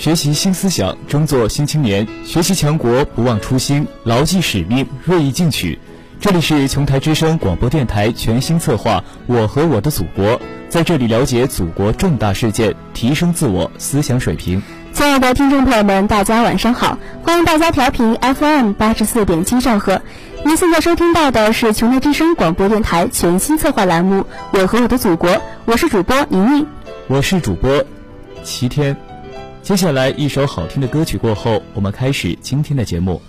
学习新思想，争做新青年。学习强国，不忘初心，牢记使命，锐意进取。这里是琼台之声广播电台全新策划《我和我的祖国》，在这里了解祖国重大事件，提升自我思想水平。亲爱的听众朋友们，大家晚上好，欢迎大家调频 FM 八十四点七兆赫。您现在收听到的是琼台之声广播电台全新策划栏目《我和我的祖国》，我是主播宁宁，我是主播齐天。接下来一首好听的歌曲过后，我们开始今天的节目。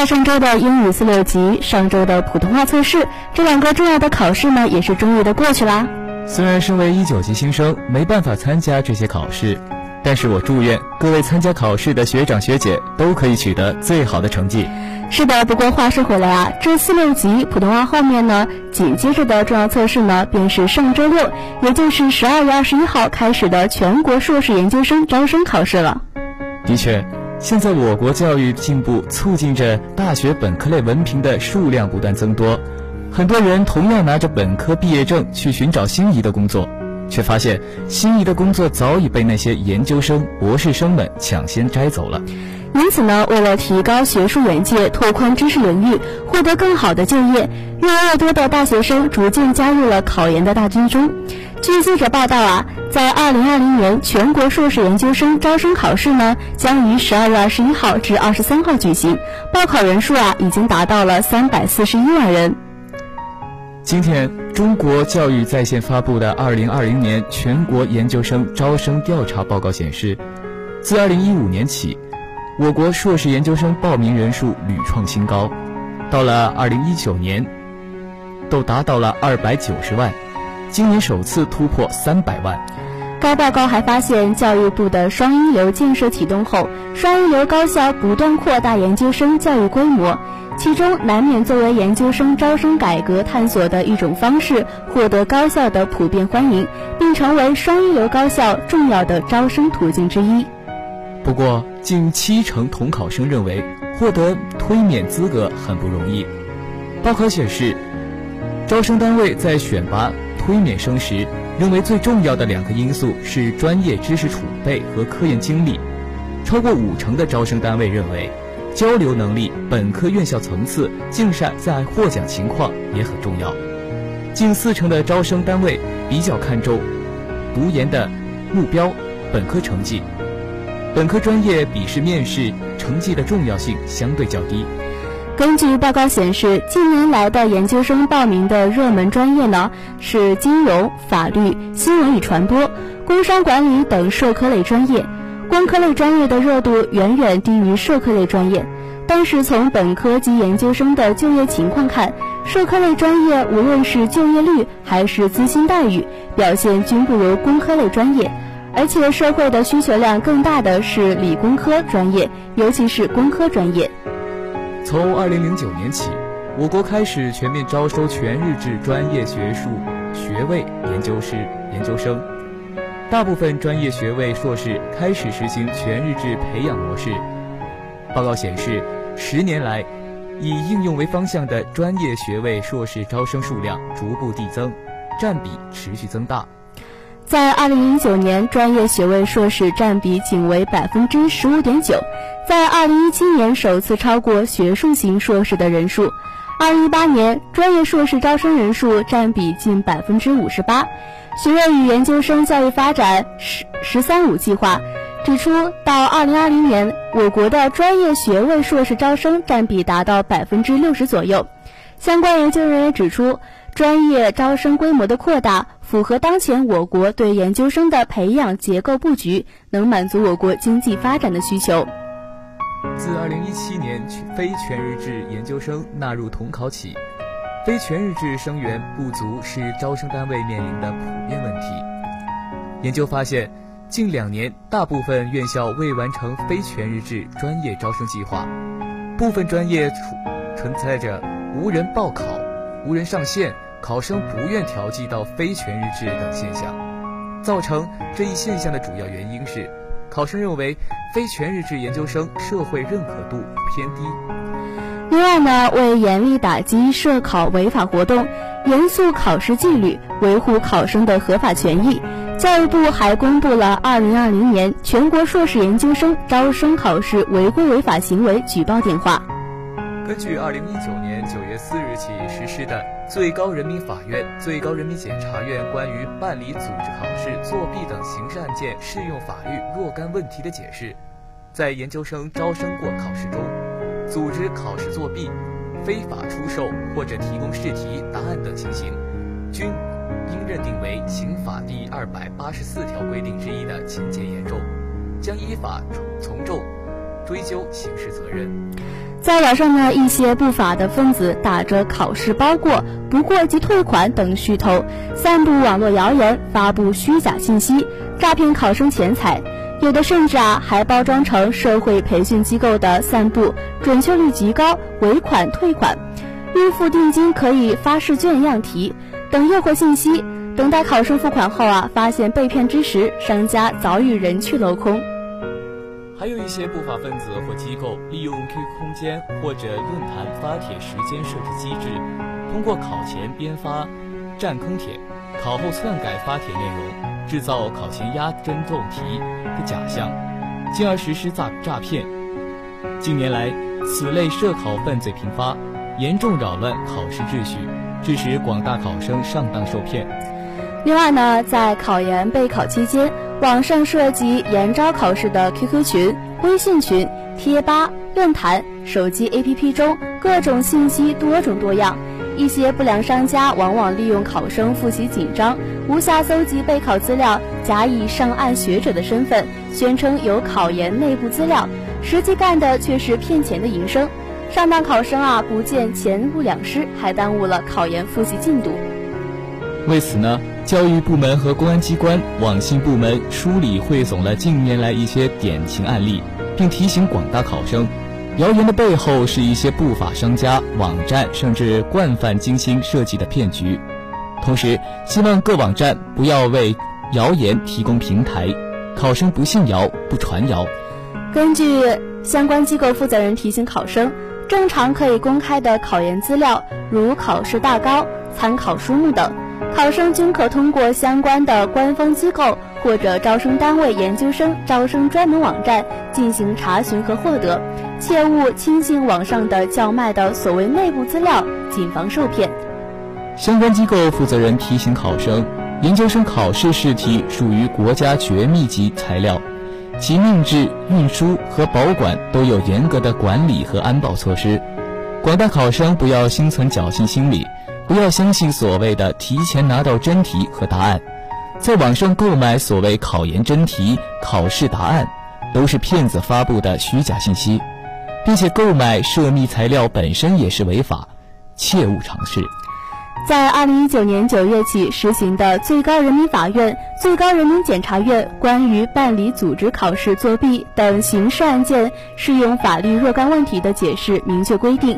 大上周的英语四六级，上周的普通话测试，这两个重要的考试呢，也是终于的过去啦。虽然身为一九级新生没办法参加这些考试，但是我祝愿各位参加考试的学长学姐都可以取得最好的成绩。是的，不过话说回来啊，这四六级普通话后面呢，紧接着的重要测试呢，便是上周六，也就是十二月二十一号开始的全国硕士研究生招生考试了。的确。现在我国教育进步促进着大学本科类文凭的数量不断增多，很多人同样拿着本科毕业证去寻找心仪的工作，却发现心仪的工作早已被那些研究生、博士生们抢先摘走了。因此呢，为了提高学术眼界、拓宽知识领域、获得更好的就业，越来越多的大学生逐渐加入了考研的大军中。据记者报道啊，在二零二零年全国硕士研究生招生考试呢，将于十二月二十一号至二十三号举行，报考人数啊已经达到了三百四十一万人。今天，中国教育在线发布的二零二零年全国研究生招生调查报告显示，自二零一五年起，我国硕士研究生报名人数屡创新高，到了二零一九年，都达到了二百九十万。今年首次突破三百万。该报告还发现，教育部的双一流建设启动后，双一流高校不断扩大研究生教育规模，其中难免作为研究生招生改革探索的一种方式，获得高校的普遍欢迎，并成为双一流高校重要的招生途径之一。不过，近七成统考生认为，获得推免资格很不容易。报考显示，招生单位在选拔。推免生时，认为最重要的两个因素是专业知识储备和科研经历。超过五成的招生单位认为，交流能力、本科院校层次、竞赛在获奖情况也很重要。近四成的招生单位比较看重读研的目标、本科成绩。本科专业笔试面试成绩的重要性相对较低。根据报告显示，近年来的研究生报名的热门专业呢是金融、法律、新闻与传播、工商管理等社科类专业。工科类专业的热度远远低于社科类专业。但是从本科及研究生的就业情况看，社科类专业无论是就业率还是资薪待遇表现均不如工科类专业。而且社会的需求量更大的是理工科专业，尤其是工科专业。从二零零九年起，我国开始全面招收全日制专业学术学位研究生、研究生。大部分专业学位硕士开始实行全日制培养模式。报告显示，十年来，以应用为方向的专业学位硕士招生数量逐步递增，占比持续增大。在二零零九年，专业学位硕士占比仅为百分之十五点九。在二零一七年首次超过学术型硕士的人数，二零一八年专业硕士招生人数占比近百分之五十八。学院与研究生教育发展“十十三五”计划指出，到二零二零年，我国的专业学位硕士招生占比达到百分之六十左右。相关研究人员指出，专业招生规模的扩大符合当前我国对研究生的培养结构布局，能满足我国经济发展的需求。自2017年非全日制研究生纳入统考起，非全日制生源不足是招生单位面临的普遍问题。研究发现，近两年大部分院校未完成非全日制专业招生计划，部分专业存存在着无人报考、无人上线、考生不愿调剂到非全日制等现象。造成这一现象的主要原因是。考生认为，非全日制研究生社会认可度偏低。另外呢，为严厉打击涉考违法活动，严肃考试纪律，维护考生的合法权益，教育部还公布了二零二零年全国硕士研究生招生考试违规违法行为举报电话。根据二零一九年施的最高人民法院、最高人民检察院关于办理组织考试作弊等刑事案件适用法律若干问题的解释，在研究生招生过考试中，组织考试作弊、非法出售或者提供试题、答案等情形，均应认定为刑法第二百八十四条规定之一的情节严重，将依法从重。追究刑事责任。在网上呢，一些不法的分子打着考试包过、不过即退款等噱头，散布网络谣言，发布虚假信息，诈骗考生钱财。有的甚至啊，还包装成社会培训机构的散布，准确率极高，尾款退款，预付定金可以发试卷样题等诱惑信息。等待考生付款后啊，发现被骗之时，商家早已人去楼空。还有一些不法分子或机构利用 QQ 空间或者论坛发帖时间设置机制，通过考前编发占坑帖，考后篡改发帖内容，制造考前压针漏题的假象，进而实施诈诈骗。近年来，此类涉考犯罪频发，严重扰乱考试秩序，致使广大考生上当受骗。另外呢，在考研备考期间，网上涉及研招考试的 QQ 群、微信群、贴吧、论坛、手机 APP 中各种信息多种多样。一些不良商家往往利用考生复习紧张、无暇搜集备考资料，假以上岸学者的身份，宣称有考研内部资料，实际干的却是骗钱的营生。上当考生啊，不见钱物两失，还耽误了考研复习进度。为此呢？教育部门和公安机关、网信部门梳理汇总了近年来一些典型案例，并提醒广大考生，谣言的背后是一些不法商家、网站甚至惯犯精心设计的骗局。同时，希望各网站不要为谣言提供平台，考生不信谣、不传谣。根据相关机构负责人提醒考生，正常可以公开的考研资料，如考试大纲、参考书目等。考生均可通过相关的官方机构或者招生单位研究生招生专门网站进行查询和获得，切勿轻信网上的叫卖的所谓内部资料，谨防受骗。相关机构负责人提醒考生，研究生考试试题属于国家绝密级材料，其命制、运输和保管都有严格的管理和安保措施，广大考生不要心存侥幸心理。不要相信所谓的提前拿到真题和答案，在网上购买所谓考研真题、考试答案，都是骗子发布的虚假信息，并且购买涉密材料本身也是违法，切勿尝试。在二零一九年九月起实行的最高人民法院、最高人民检察院关于办理组织考试作弊等刑事案件适用法律若干问题的解释明确规定。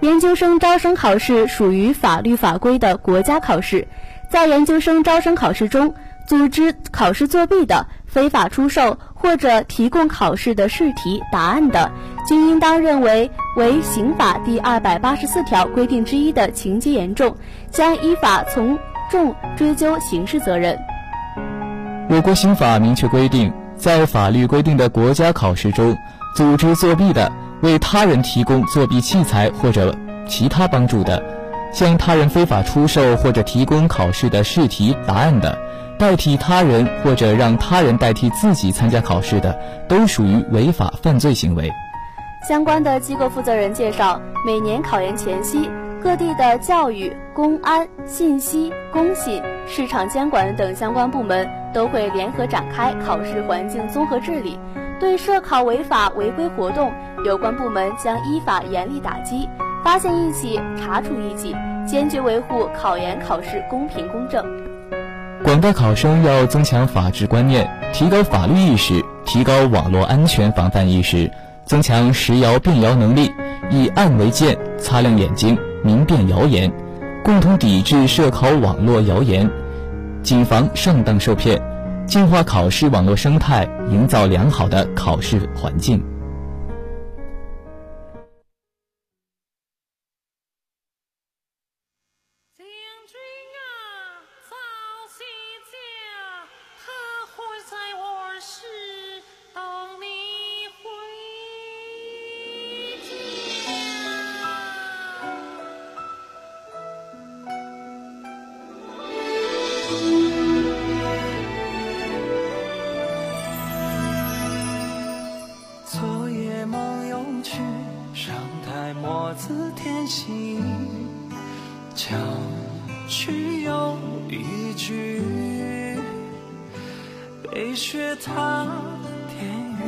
研究生招生考试属于法律法规的国家考试，在研究生招生考试中，组织考试作弊的、非法出售或者提供考试的试题答案的，均应当认为为刑法第二百八十四条规定之一的情节严重，将依法从重追究刑事责任。我国刑法明确规定，在法律规定的国家考试中，组织作弊的。为他人提供作弊器材或者其他帮助的，向他人非法出售或者提供考试的试题答案的，代替他人或者让他人代替自己参加考试的，都属于违法犯罪行为。相关的机构负责人介绍，每年考研前夕，各地的教育、公安、信息、工信、市场监管等相关部门都会联合展开考试环境综合治理。对涉考违法违规活动，有关部门将依法严厉打击，发现一起查处一起，坚决维护考研考试公平公正。广大考生要增强法治观念，提高法律意识，提高网络安全防范意识，增强识谣辨谣能力，以案为鉴，擦亮眼睛，明辨谣言，共同抵制涉考网络谣言，谨防上当受骗。净化考试网络生态，营造良好的考试环境。雪踏天雨，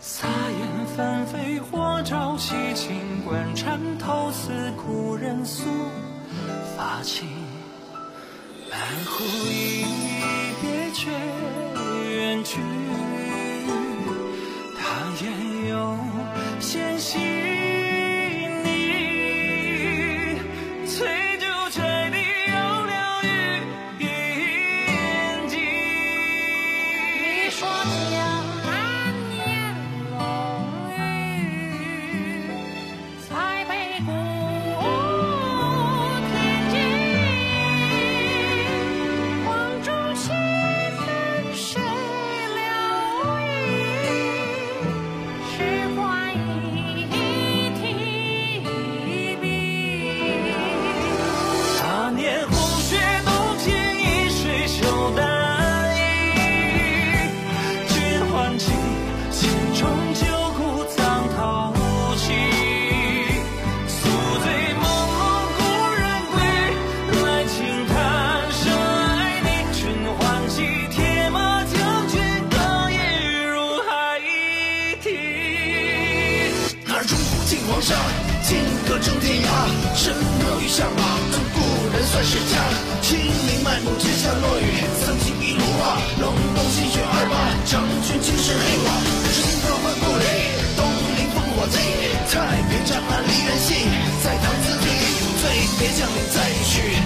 洒。纷飞，或朝夕清官缠头似故人诉发髻。半壶一别绝金戈征天涯，身落玉下马，故人算是家。清明漫步阶下落雨，曾经一炉火，隆冬积雪二八，长裙青石黑瓦，人生各欢不离。东临烽火起，太平长安离人戏，在唐字里饮醉，别将再续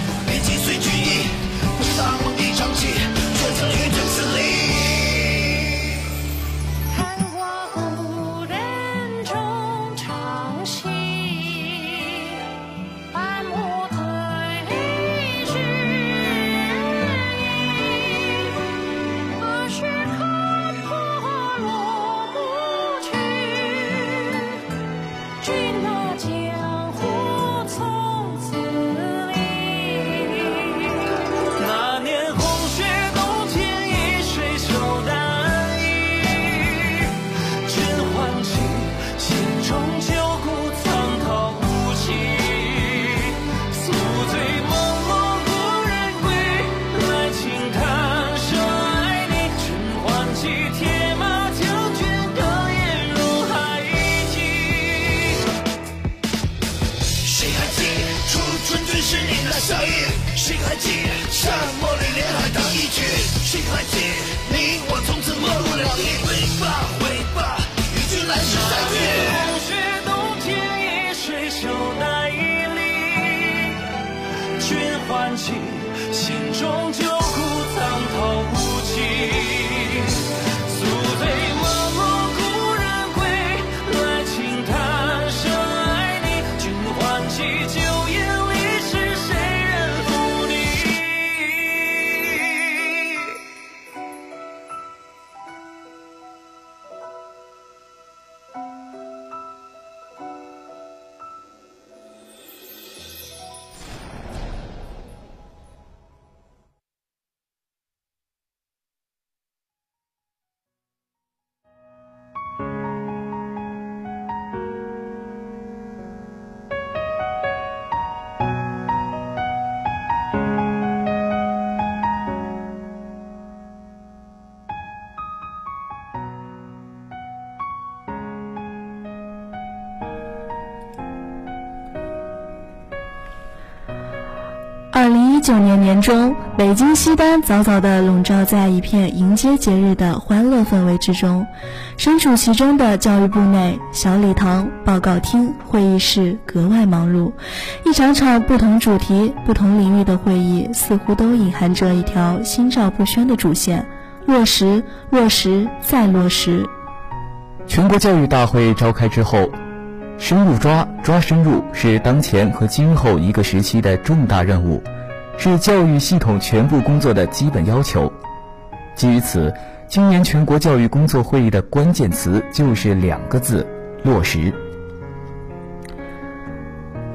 年中，北京西单早早地笼罩在一片迎接节日的欢乐氛围之中。身处其中的教育部内，小礼堂、报告厅、会议室格外忙碌。一场场不同主题、不同领域的会议，似乎都隐含着一条心照不宣的主线：落实、落实再落实。全国教育大会召开之后，深入抓、抓深入是当前和今后一个时期的重大任务。是教育系统全部工作的基本要求。基于此，今年全国教育工作会议的关键词就是两个字：落实。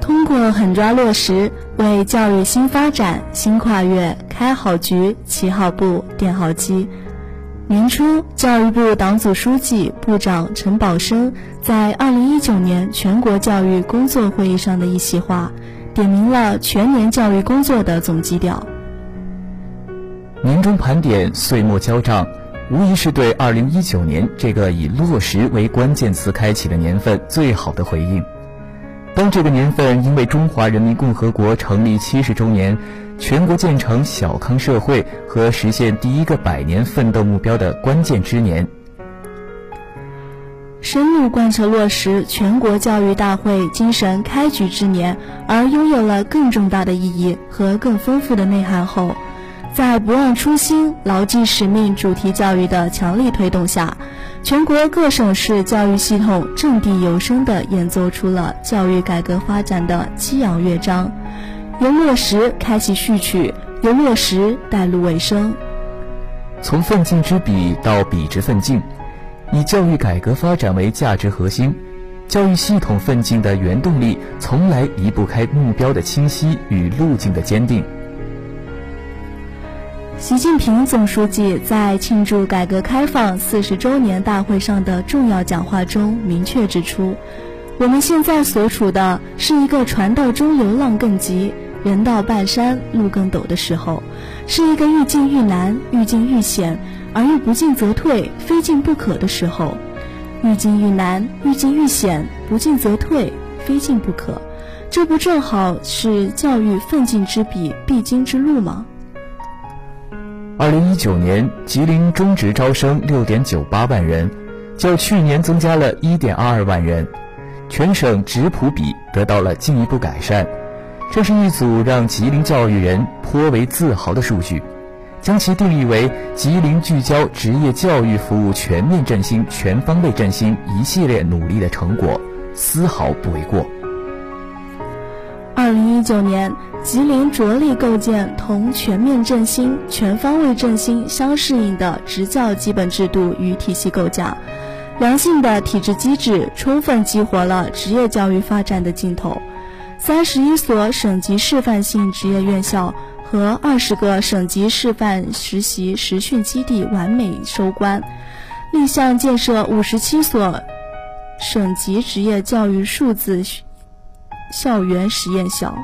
通过狠抓落实，为教育新发展、新跨越开好局、起好步、垫好基。年初，教育部党组书记、部长陈宝生在二零一九年全国教育工作会议上的一席话。点明了全年教育工作的总基调。年终盘点，岁末交账，无疑是对2019年这个以落实为关键词开启的年份最好的回应。当这个年份因为中华人民共和国成立七十周年、全国建成小康社会和实现第一个百年奋斗目标的关键之年，深入贯彻落实全国教育大会精神开局之年，而拥有了更重大的意义和更丰富的内涵后。在不忘初心、牢记使命主题教育的强力推动下，全国各省市教育系统掷地有声地演奏出了教育改革发展的激昂乐章，由落实开启序曲，由落实带入尾声。从奋进之笔到笔直奋进，以教育改革发展为价值核心，教育系统奋进的原动力从来离不开目标的清晰与路径的坚定。习近平总书记在庆祝改革开放四十周年大会上的重要讲话中明确指出，我们现在所处的是一个船到中流浪更急，人到半山路更陡的时候，是一个愈进愈难、愈进愈险，而又不进则退、非进不可的时候。愈进愈难、愈进愈险、不进则退、非进不可，这不正好是教育奋进之笔必经之路吗？二零一九年，吉林中职招生六点九八万人，较去年增加了一点二二万人，全省职普比得到了进一步改善。这是一组让吉林教育人颇为自豪的数据，将其定义为吉林聚焦职业教育服务全面振兴、全方位振兴一系列努力的成果，丝毫不为过。二零一九年。吉林着力构建同全面振兴、全方位振兴相适应的职教基本制度与体系构架，良性的体制机制充分激活了职业教育发展的劲头。三十一所省级示范性职业院校和二十个省级示范实习实训基地完美收官，立项建设五十七所省级职业教育数字校园实验校。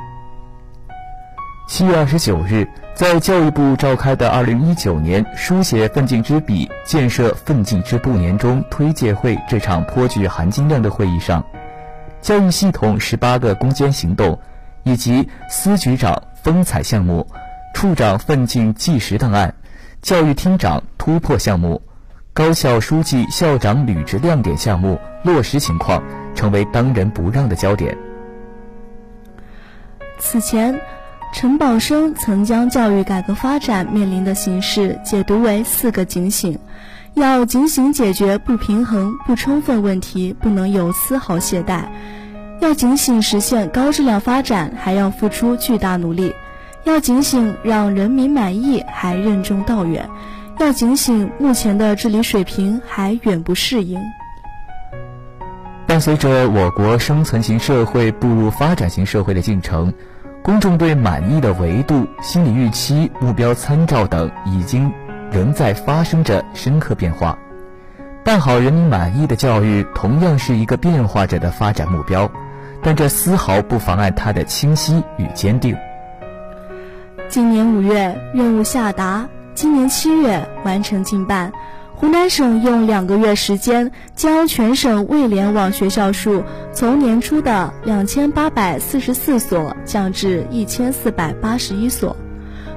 七月二十九日，在教育部召开的二零一九年书写奋进之笔、建设奋进之步年终推介会这场颇具含金量的会议上，教育系统十八个攻坚行动，以及司局长风采项目、处长奋进纪实档案、教育厅长突破项目、高校书记校长履职亮点项目落实情况，成为当仁不让的焦点。此前。陈宝生曾将教育改革发展面临的形势解读为四个警醒：要警醒解决不平衡、不充分问题，不能有丝毫懈怠；要警醒实现高质量发展，还要付出巨大努力；要警醒让人民满意，还任重道远；要警醒目前的治理水平还远不适应。伴随着我国生存型社会步入发展型社会的进程。公众对满意的维度、心理预期、目标参照等，已经仍在发生着深刻变化。办好人民满意的教育，同样是一个变化着的发展目标，但这丝毫不妨碍它的清晰与坚定。今年五月任务下达，今年七月完成进办。湖南省用两个月时间，将全省未联网学校数从年初的两千八百四十四所降至一千四百八十一所。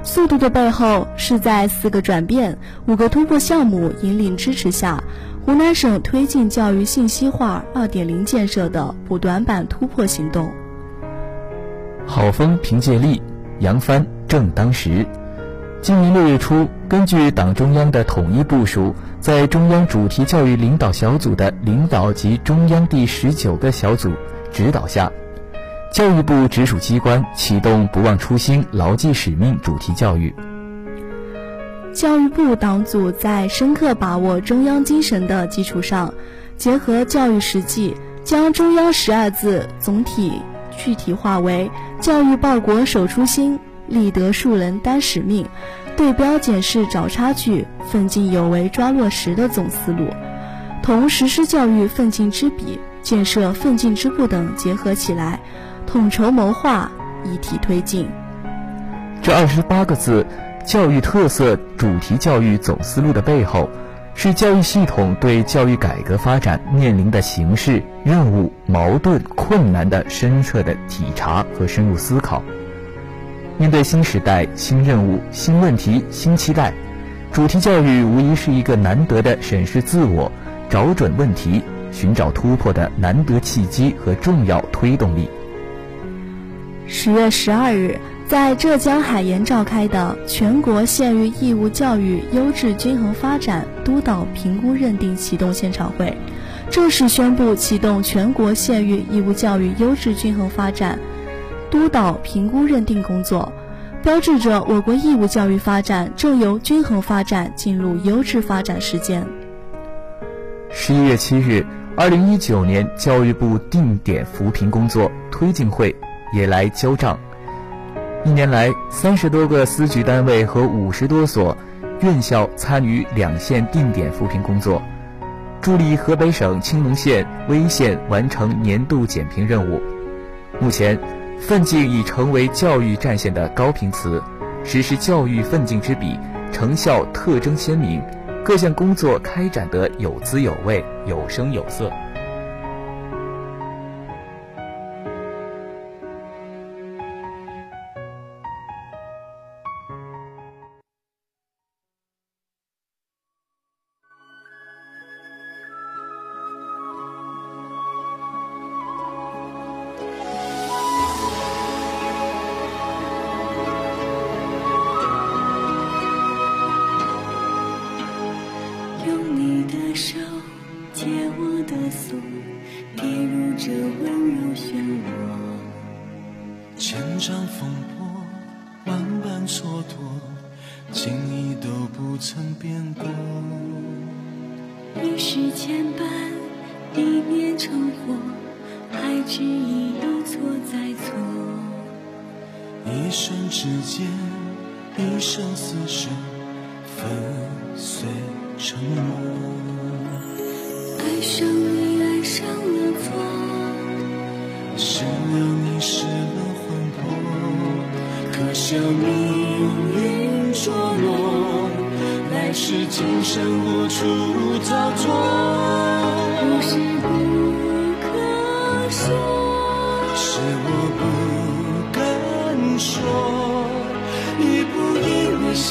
速度的背后，是在四个转变、五个突破项目引领支持下，湖南省推进教育信息化二点零建设的补短板突破行动。好风凭借力，扬帆正当时。今年六月初，根据党中央的统一部署，在中央主题教育领导小组的领导及中央第十九个小组指导下，教育部直属机关启动“不忘初心、牢记使命”主题教育。教育部党组在深刻把握中央精神的基础上，结合教育实际，将中央十二字总体具体化为“教育报国守初心”。立德树人担使命，对标检视找差距，奋进有为抓落实的总思路，同实施教育奋进之笔、建设奋进之步等结合起来，统筹谋划，一体推进。这二十八个字，教育特色主题教育总思路的背后，是教育系统对教育改革发展面临的形势、任务、矛盾、困难的深刻的体察和深入思考。面对新时代、新任务、新问题、新期待，主题教育无疑是一个难得的审视自我、找准问题、寻找突破的难得契机和重要推动力。十月十二日，在浙江海盐召开的全国县域义务教育优质均衡发展督导评估认定启动现场会，正式宣布启动全国县域义务教育优质均衡发展督导评估认定工作，标志着我国义务教育发展正由均衡发展进入优质发展实践。十一月七日，二零一九年教育部定点扶贫工作推进会。也来交账。一年来，三十多个司局单位和五十多所院校参与两县定点扶贫工作，助力河北省青龙县、威县完成年度减贫任务。目前，奋进已成为教育战线的高频词，实施教育奋进之笔，成效特征鲜明，各项工作开展得有滋有味、有声有色。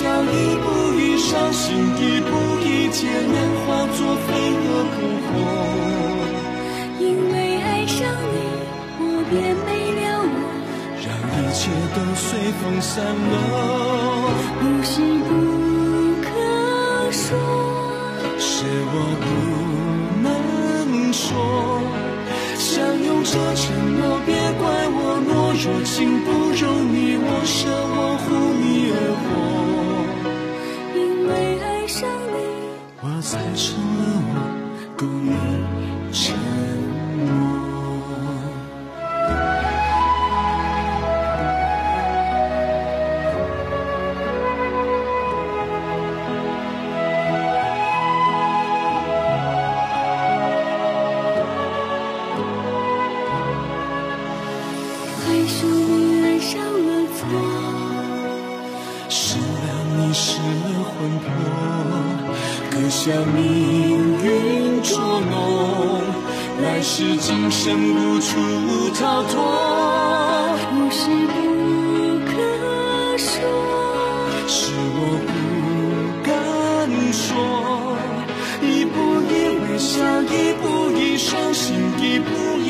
当一步一伤心一步一劫难化作飞蛾扑火因为爱上你我便没了我让一切都随风散落。不是不可说是我不能说。相拥着承诺别怪我懦弱情不容你我舍我护你而活爱成了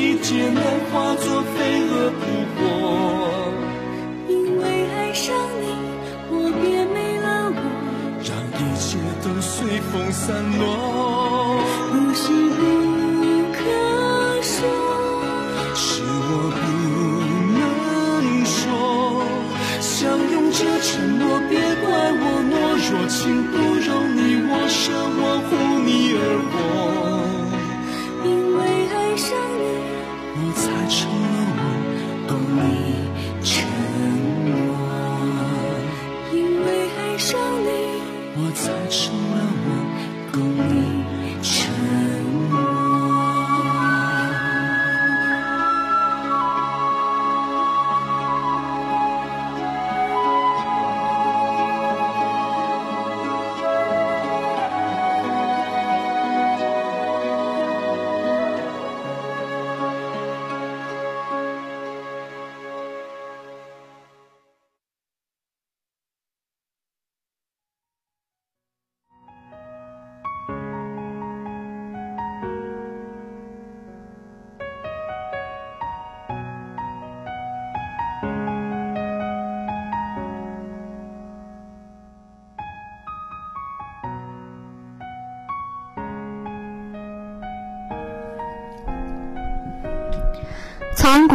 一劫难化作飞蛾扑火因为爱上你我变没了我让一切都随风散落。不是不可说是我不能说相拥着承诺别怪我懦弱情不容你我舍我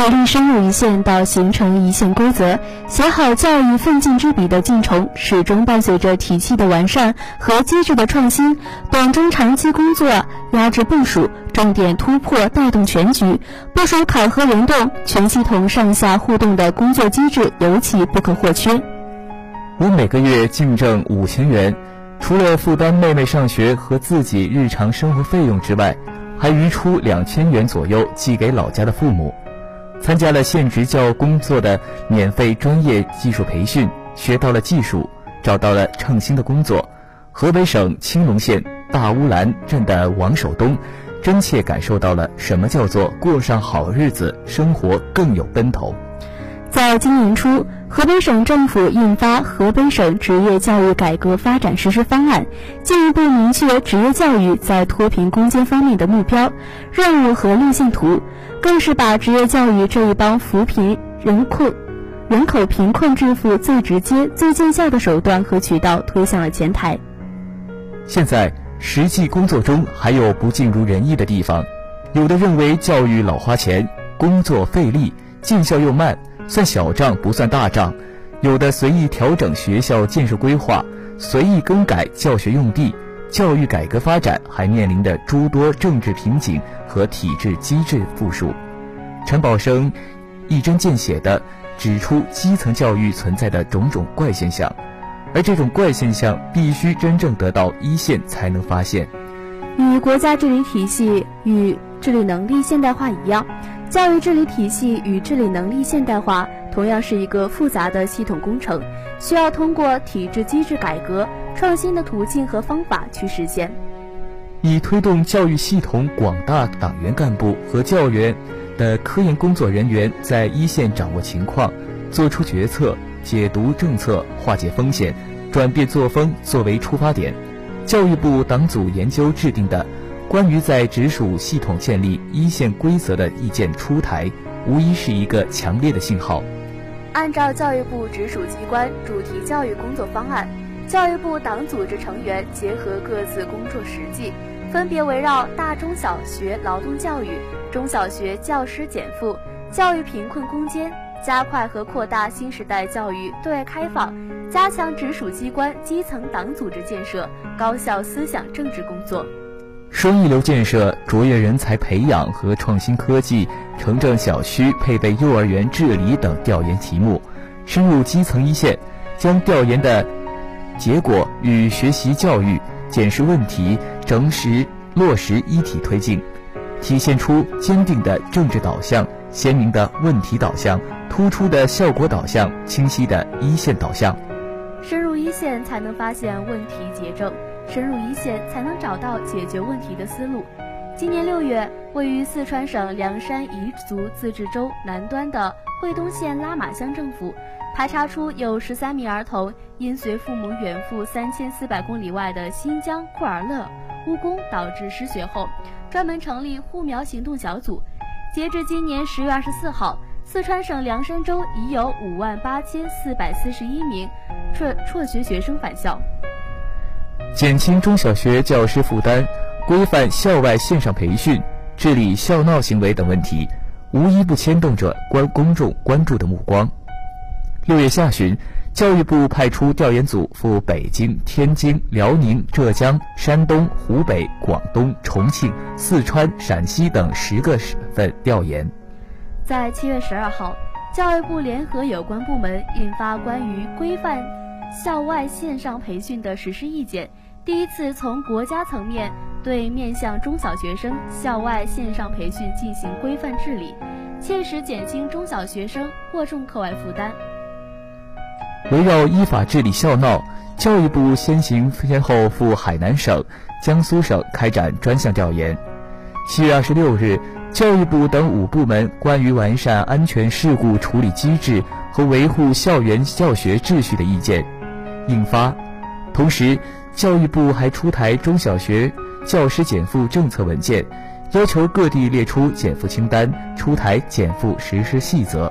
鼓励深入一线到形成一线规则，写好教育奋进之笔的进程，始终伴随着体系的完善和机制的创新。短中长期工作压制部署，重点突破带动全局，部署考核联动，全系统上下互动的工作机制尤其不可或缺。我每个月净挣五千元，除了负担妹妹上学和自己日常生活费用之外，还余出两千元左右寄给老家的父母。参加了县职教工作的免费专业技术培训，学到了技术，找到了称心的工作。河北省青龙县大乌兰镇的王守东，真切感受到了什么叫做过上好日子，生活更有奔头。在今年初，河北省政府印发《河北省职业教育改革发展实施方案》，进一步明确职业教育在脱贫攻坚方面的目标、任务和路线图，更是把职业教育这一帮扶贫人困、人口贫困致富最直接、最见效的手段和渠道推向了前台。现在，实际工作中还有不尽如人意的地方，有的认为教育老花钱，工作费力，见效又慢。算小账不算大账，有的随意调整学校建设规划，随意更改教学用地，教育改革发展还面临的诸多政治瓶颈和体制机制负数。陈宝生一针见血地指出基层教育存在的种种怪现象，而这种怪现象必须真正得到一线才能发现。与国家治理体系与治理能力现代化一样。教育治理体系与治理能力现代化同样是一个复杂的系统工程，需要通过体制机制改革、创新的途径和方法去实现。以推动教育系统广大党员干部和教员的科研工作人员在一线掌握情况、做出决策、解读政策、化解风险、转变作风作为出发点，教育部党组研究制定的。关于在直属系统建立一线规则的意见出台，无疑是一个强烈的信号。按照教育部直属机关主题教育工作方案，教育部党组织成员结合各自工作实际，分别围绕大中小学劳动教育、中小学教师减负、教育贫困攻坚，加快和扩大新时代教育对外开放，加强直属机关基层党组织建设、高校思想政治工作。双一流建设、卓越人才培养和创新科技、城镇小区配备幼儿园治理等调研题目，深入基层一线，将调研的结果与学习教育、检视问题整实落实一体推进，体现出坚定的政治导向、鲜明的问题导向、突出的效果导向、清晰的一线导向。深入一线，才能发现问题结症。深入一线，才能找到解决问题的思路。今年六月，位于四川省凉山彝族自治州南端的会东县拉玛乡政府，排查出有十三名儿童因随父母远赴三千四百公里外的新疆库尔勒务工导致失学后，专门成立护苗行动小组。截至今年十月二十四号，四川省凉山州已有五万八千四百四十一名辍辍学学生返校。减轻中小学教师负担，规范校外线上培训，治理校闹行为等问题，无一不牵动着关公众关注的目光。六月下旬，教育部派出调研组赴北京、天津、辽宁、浙江、山东、湖北、广东、重庆、四川、陕西等十个省份调研。在七月十二号，教育部联合有关部门印发关于规范校外线上培训的实施意见。第一次从国家层面对面向中小学生校外线上培训进行规范治理，切实减轻中小学生过重课外负担。围绕依法治理校闹，教育部先行先后赴海南省、江苏省开展专项调研。七月二十六日，教育部等五部门关于完善安全事故处理机制和维护校园教学秩序的意见印发，同时。教育部还出台中小学教师减负政策文件，要求各地列出减负清单，出台减负实施细则。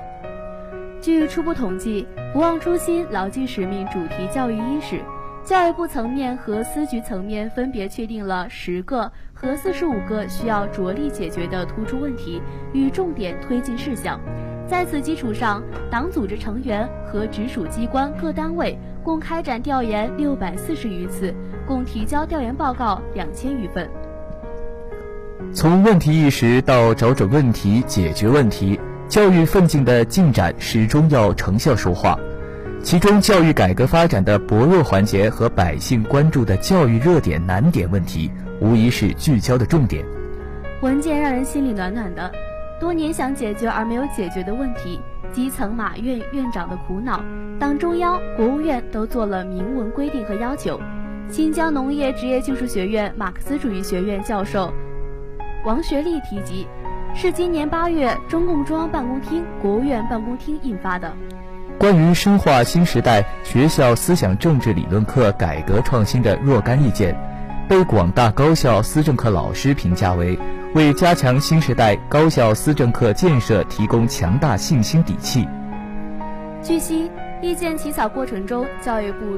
据初步统计，“不忘初心、牢记使命”主题教育伊始，教育部层面和司局层面分别确定了十个和四十五个需要着力解决的突出问题与重点推进事项。在此基础上，党组织成员和直属机关各单位共开展调研六百四十余次，共提交调研报告两千余份。从问题意识到找准问题、解决问题，教育奋进的进展始终要成效说话。其中，教育改革发展的薄弱环节和百姓关注的教育热点难点问题，无疑是聚焦的重点。文件让人心里暖暖的。多年想解决而没有解决的问题，基层马院院长的苦恼，党中央、国务院都做了明文规定和要求。新疆农业职业技术学院马克思主义学院教授王学利提及，是今年八月中共中央办公厅、国务院办公厅印发的《关于深化新时代学校思想政治理论课改革创新的若干意见》，被广大高校思政课老师评价为。为加强新时代高校思政课建设提供强大信心底气。据悉，意见起草过程中，教育部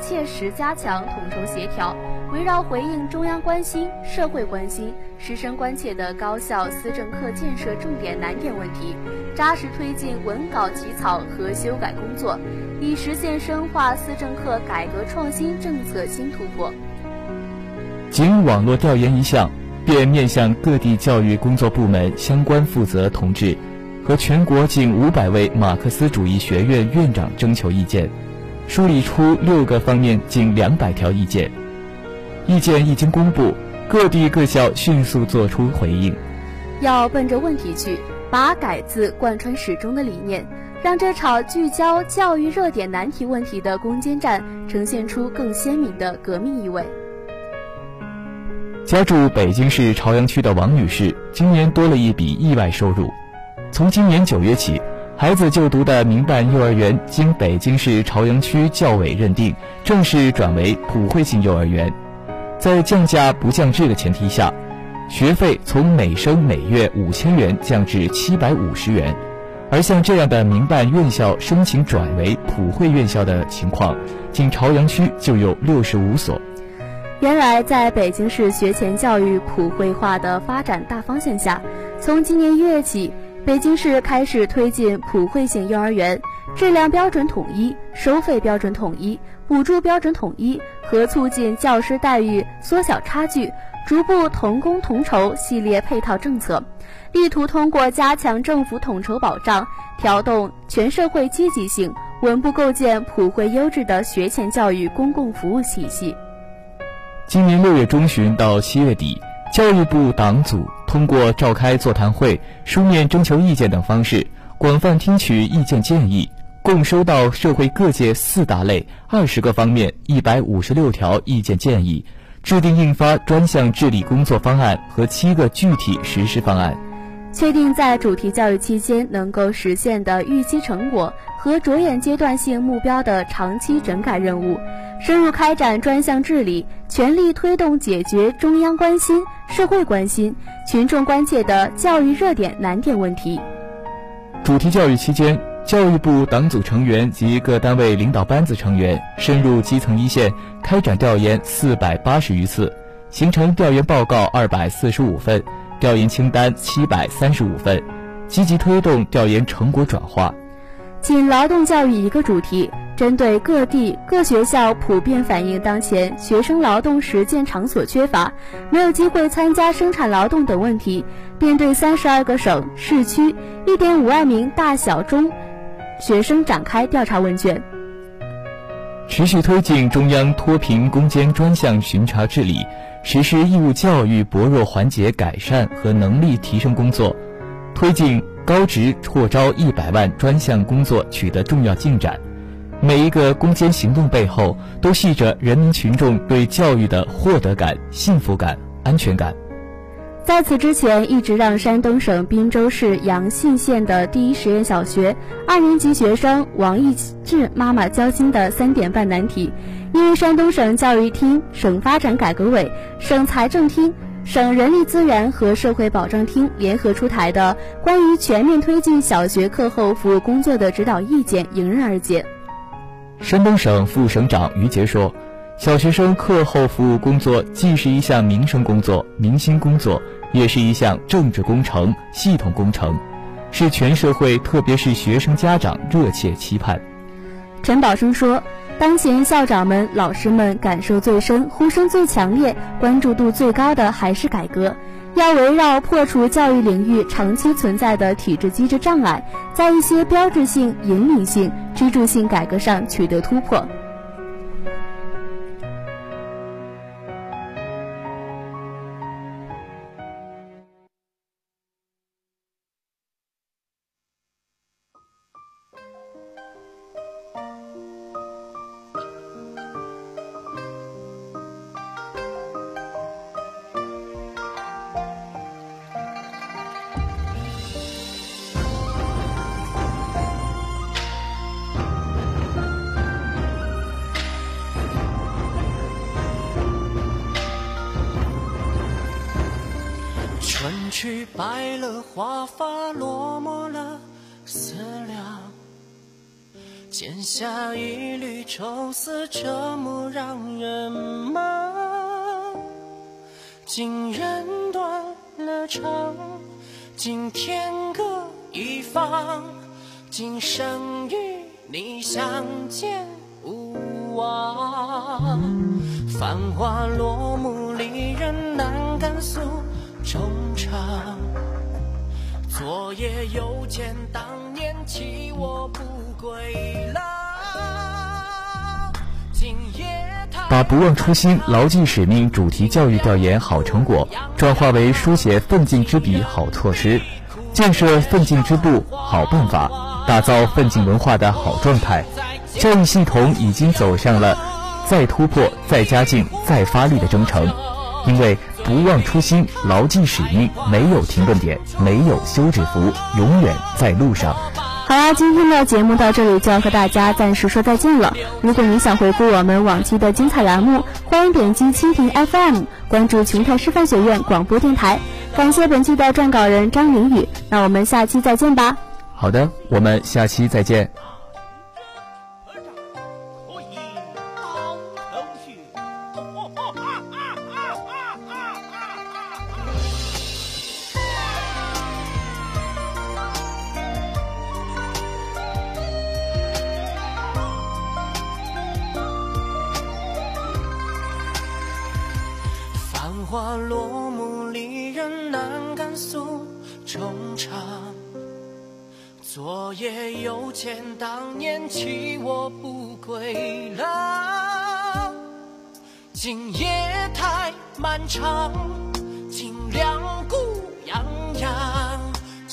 切实加强统筹协调，围绕回应中央关心、社会关心、师生关切的高校思政课建设重点难点问题，扎实推进文稿起草和修改工作，以实现深化思政课改革创新政策新突破。仅网络调研一项。便面向各地教育工作部门相关负责同志和全国近五百位马克思主义学院院长征求意见，梳理出六个方面近两百条意见。意见一经公布，各地各校迅速作出回应。要奔着问题去，把改字贯穿始终的理念，让这场聚焦教育热点难题问题的攻坚战呈现出更鲜明的革命意味。家住北京市朝阳区的王女士，今年多了一笔意外收入。从今年九月起，孩子就读的民办幼儿园经北京市朝阳区教委认定，正式转为普惠性幼儿园。在降价不降质的前提下，学费从每生每月五千元降至七百五十元。而像这样的民办院校申请转为普惠院校的情况，仅朝阳区就有六十五所。原来，在北京市学前教育普惠化的发展大方向下，从今年一月起，北京市开始推进普惠性幼儿园，质量标准统一，收费标准统一，补助标准统一，和促进教师待遇缩小差距，逐步同工同酬系列配套政策，力图通过加强政府统筹保障，调动全社会积极性，稳步构建普惠优质的学前教育公共服务体系。今年六月中旬到七月底，教育部党组通过召开座谈会、书面征求意见等方式，广泛听取意见建议，共收到社会各界四大类、二十个方面、一百五十六条意见建议，制定印发专项治理工作方案和七个具体实施方案。确定在主题教育期间能够实现的预期成果和着眼阶段性目标的长期整改任务，深入开展专项治理，全力推动解决中央关心、社会关心、群众关切的教育热点难点问题。主题教育期间，教育部党组成员及各单位领导班子成员深入基层一线，开展调研四百八十余次，形成调研报告二百四十五份。调研清单七百三十五份，积极推动调研成果转化。仅劳动教育一个主题，针对各地各学校普遍反映当前学生劳动实践场所缺乏、没有机会参加生产劳动等问题，便对三十二个省市区一点五万名大小中学生展开调查问卷。持续推进中央脱贫攻坚专项巡查治理。实施义务教育薄弱环节改善和能力提升工作，推进高职扩招一百万专项工作取得重要进展。每一个攻坚行动背后，都系着人民群众对教育的获得感、幸福感、安全感。在此之前，一直让山东省滨州市阳信县的第一实验小学二年级学生王义志妈妈交心的三点半难题。因为山东省教育厅、省发展改革委、省财政厅、省人力资源和社会保障厅联合出台的《关于全面推进小学课后服务工作的指导意见》迎刃而解。山东省副省长于杰说：“小学生课后服务工作既是一项民生工作、民心工作，也是一项政治工程、系统工程，是全社会特别是学生家长热切期盼。”陈宝生说。当前校长们、老师们感受最深、呼声最强烈、关注度最高的还是改革，要围绕破除教育领域长期存在的体制机制障碍，在一些标志性、引领性、支柱性改革上取得突破。今天各一方，今生与你相见无望。繁华落幕，离人难敢诉。衷肠。昨夜又见当年弃我不归郎，今夜把不忘初心、牢记使命主题教育调研好成果转化为书写奋进之笔好措施，建设奋进之步好办法，打造奋进文化的好状态。教育系统已经走上了再突破、再加劲、再发力的征程，因为。不忘初心，牢记使命，没有停顿点，没有休止符，永远在路上。好啦，今天的节目到这里就要和大家暂时说再见了。如果你想回顾我们往期的精彩栏目，欢迎点击蜻蜓 FM，关注琼台师范学院广播电台。感谢本期的撰稿人张凌宇，那我们下期再见吧。好的，我们下期再见。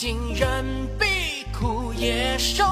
行人必苦也受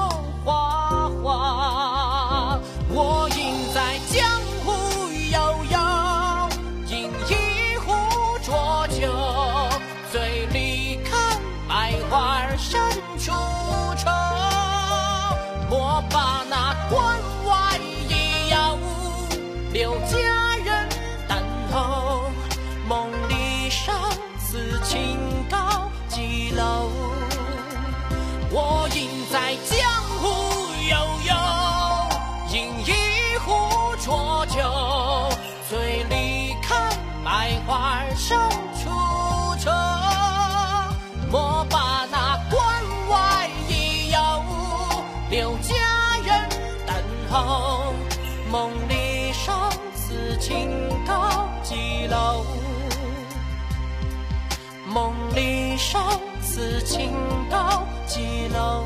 离殇此情高几楼？